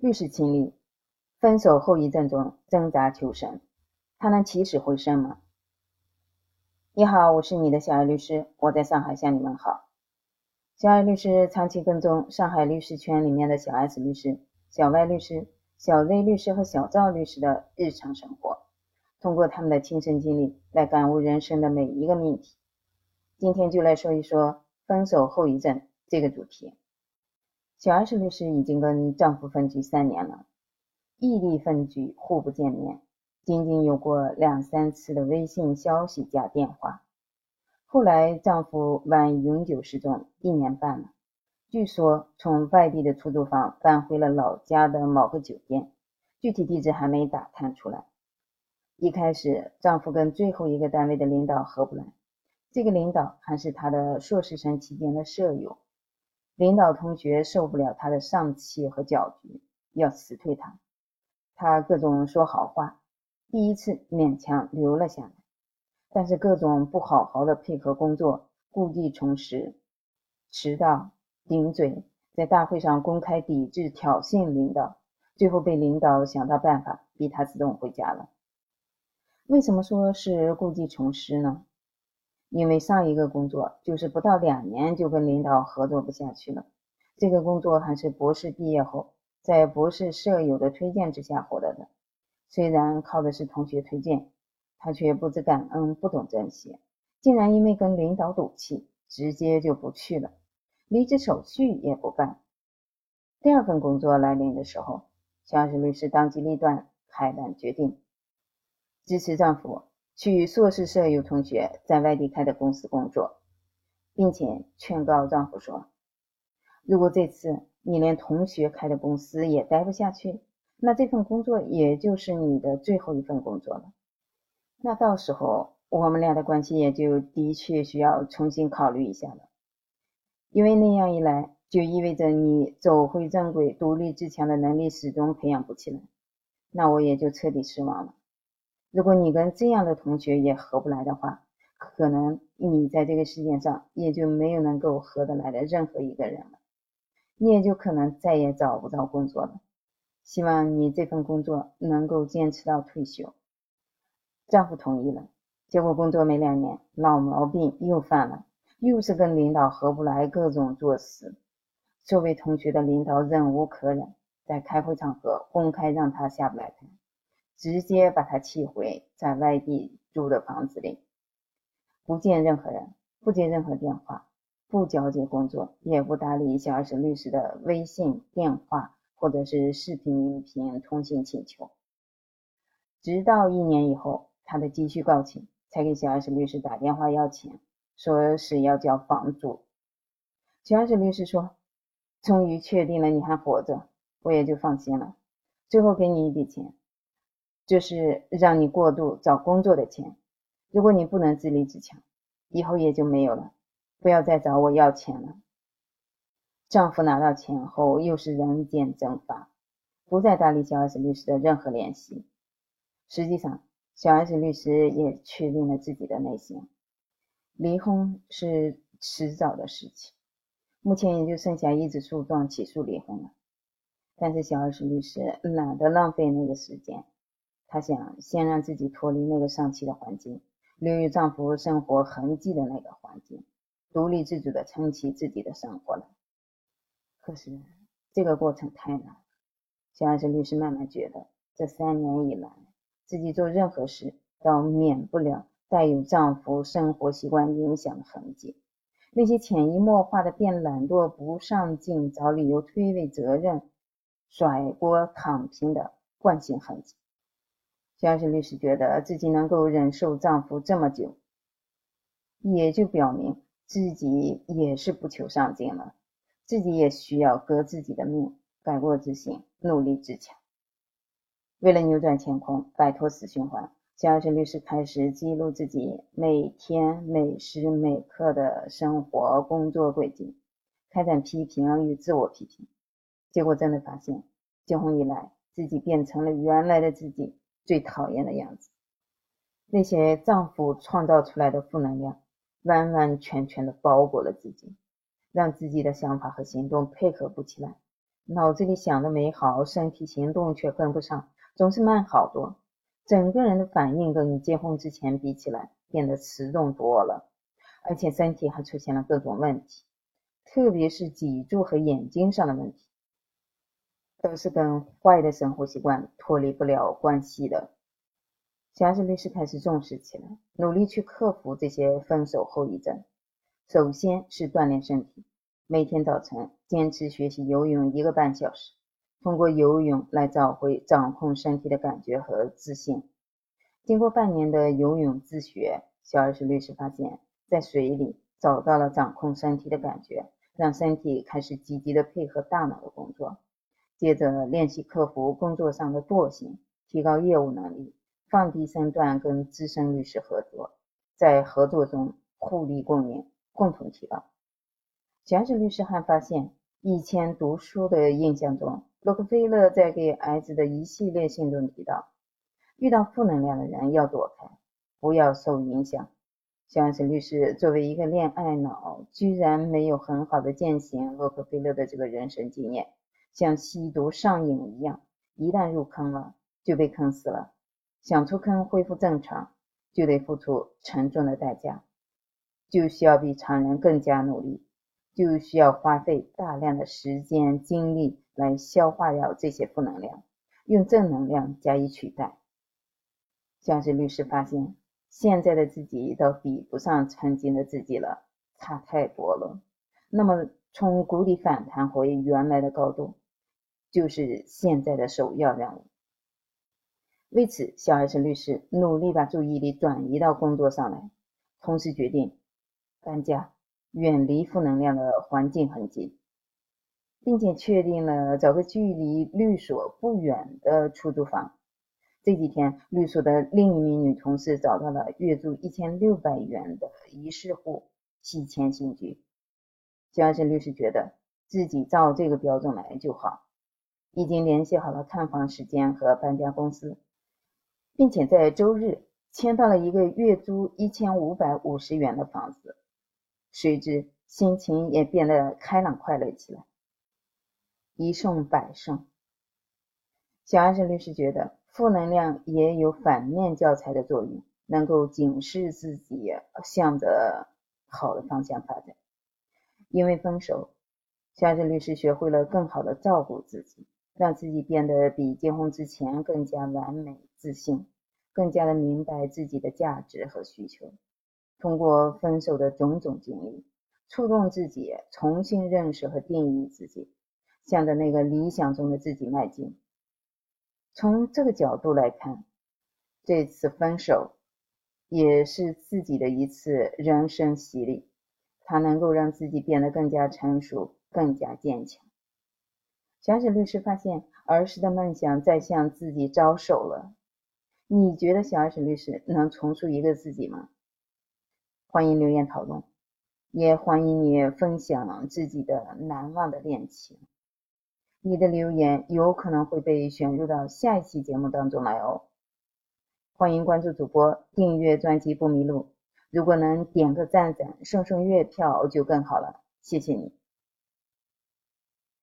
律师经历，分手后遗症中挣扎求生，他能起死回生吗？你好，我是你的小艾律师，我在上海向你们好。小艾律师长期跟踪上海律师圈里面的小 S 律师、小 Y 律师、小 Z 律师和小赵律师的日常生活，通过他们的亲身经历来感悟人生的每一个命题。今天就来说一说分手后遗症这个主题。小 S 律师已经跟丈夫分居三年了，异地分居，互不见面，仅仅有过两三次的微信消息加电话。后来丈夫晚永久失踪一年半了，据说从外地的出租房搬回了老家的某个酒店，具体地址还没打探出来。一开始丈夫跟最后一个单位的领导合不来，这个领导还是他的硕士生期间的舍友。领导同学受不了他的丧气和搅局，要辞退他。他各种说好话，第一次勉强留了下来，但是各种不好好的配合工作，故技重施，迟到、顶嘴，在大会上公开抵制、挑衅领导，最后被领导想到办法逼他自动回家了。为什么说是故技重施呢？因为上一个工作就是不到两年就跟领导合作不下去了，这个工作还是博士毕业后在博士舍友的推荐之下获得的。虽然靠的是同学推荐，他却不知感恩，不懂珍惜，竟然因为跟领导赌气，直接就不去了，离职手续也不办。第二份工作来临的时候，小史律师当机立断，开单决定支持丈夫。去硕士舍友同学在外地开的公司工作，并且劝告丈夫说：“如果这次你连同学开的公司也待不下去，那这份工作也就是你的最后一份工作了。那到时候我们俩的关系也就的确需要重新考虑一下了，因为那样一来，就意味着你走回正轨、独立自强的能力始终培养不起来，那我也就彻底失望了。”如果你跟这样的同学也合不来的话，可能你在这个世界上也就没有能够合得来的任何一个人了，你也就可能再也找不着工作了。希望你这份工作能够坚持到退休。丈夫同意了，结果工作没两年，老毛病又犯了，又是跟领导合不来，各种作死。作为同学的领导忍无可忍，在开会场合公开让他下不来台。直接把他气回在外地租的房子里，不见任何人，不接任何电话，不交接工作，也不搭理小二婶律师的微信电话或者是视频、音频通信请求。直到一年以后，他的积蓄告罄，才给小二婶律师打电话要钱，说是要交房租。小二婶律师说：“终于确定了你还活着，我也就放心了。最后给你一笔钱。”就是让你过度找工作的钱，如果你不能自立自强，以后也就没有了。不要再找我要钱了。丈夫拿到钱后，又是人间蒸发，不再搭理小 S 律师的任何联系。实际上，小 S 律师也确定了自己的内心，离婚是迟早的事情。目前也就剩下一纸诉状起诉离婚了。但是小 S 律师懒得浪费那个时间。她想先让自己脱离那个丧气的环境，留有丈夫生活痕迹的那个环境，独立自主的撑起自己的生活了。可是这个过程太难了。小安生律师慢慢觉得，这三年以来，自己做任何事都免不了带有丈夫生活习惯影响的痕迹，那些潜移默化的变懒惰、不上进、找理由推诿责任、甩锅躺平的惯性痕迹。小石律师觉得自己能够忍受丈夫这么久，也就表明自己也是不求上进了，自己也需要革自己的命，改过自新，努力自强。为了扭转乾坤，摆脱死循环，小石律师开始记录自己每天每时每刻的生活、工作轨迹，开展批评与自我批评。结果真的发现，结婚以来，自己变成了原来的自己。最讨厌的样子，那些丈夫创造出来的负能量，完完全全的包裹了自己，让自己的想法和行动配合不起来，脑子里想的美好，身体行动却跟不上，总是慢好多。整个人的反应跟结婚之前比起来，变得迟钝多了，而且身体还出现了各种问题，特别是脊柱和眼睛上的问题，都是跟坏的生活习惯脱离不了关系的。小史律师开始重视起来，努力去克服这些分手后遗症。首先是锻炼身体，每天早晨坚持学习游泳一个半小时。通过游泳来找回掌控身体的感觉和自信。经过半年的游泳自学，小二十律师发现，在水里找到了掌控身体的感觉，让身体开始积极的配合大脑的工作。接着练习克服工作上的惰性，提高业务能力，放低身段跟资深律师合作，在合作中互利共赢，共同提高。小二十律师还发现，以前读书的印象中。洛克菲勒在给儿子的一系列信中提到，遇到负能量的人要躲开，不要受影响。像是律师作为一个恋爱脑，居然没有很好的践行洛克菲勒的这个人生经验，像吸毒上瘾一样，一旦入坑了就被坑死了，想出坑恢复正常就得付出沉重的代价，就需要比常人更加努力，就需要花费大量的时间精力。来消化掉这些负能量，用正能量加以取代。像是律师发现，现在的自己都比不上曾经的自己了，差太多了。那么，从谷底反弹回原来的高度，就是现在的首要任务。为此，小艾生律师努力把注意力转移到工作上来，同时决定搬家，远离负能量的环境痕迹。并且确定了找个距离律所不远的出租房。这几天，律所的另一名女同事找到了月租一千六百元的一室户，西迁新居。江生律师觉得自己照这个标准来就好，已经联系好了看房时间和搬家公司，并且在周日签到了一个月租一千五百五十元的房子。随之，心情也变得开朗快乐起来。一胜百胜。小安生律师觉得，负能量也有反面教材的作用，能够警示自己向着好的方向发展。因为分手，小安生律师学会了更好的照顾自己，让自己变得比结婚之前更加完美、自信，更加的明白自己的价值和需求。通过分手的种种经历，触动自己重新认识和定义自己。向着那个理想中的自己迈进。从这个角度来看，这次分手也是自己的一次人生洗礼，它能够让自己变得更加成熟、更加坚强。小沈律师发现儿时的梦想在向自己招手了。你觉得小沈律师能重塑一个自己吗？欢迎留言讨论，也欢迎你分享自己的难忘的恋情。你的留言有可能会被选入到下一期节目当中来哦。欢迎关注主播，订阅专辑不迷路。如果能点个赞赞，送送月票就更好了，谢谢你。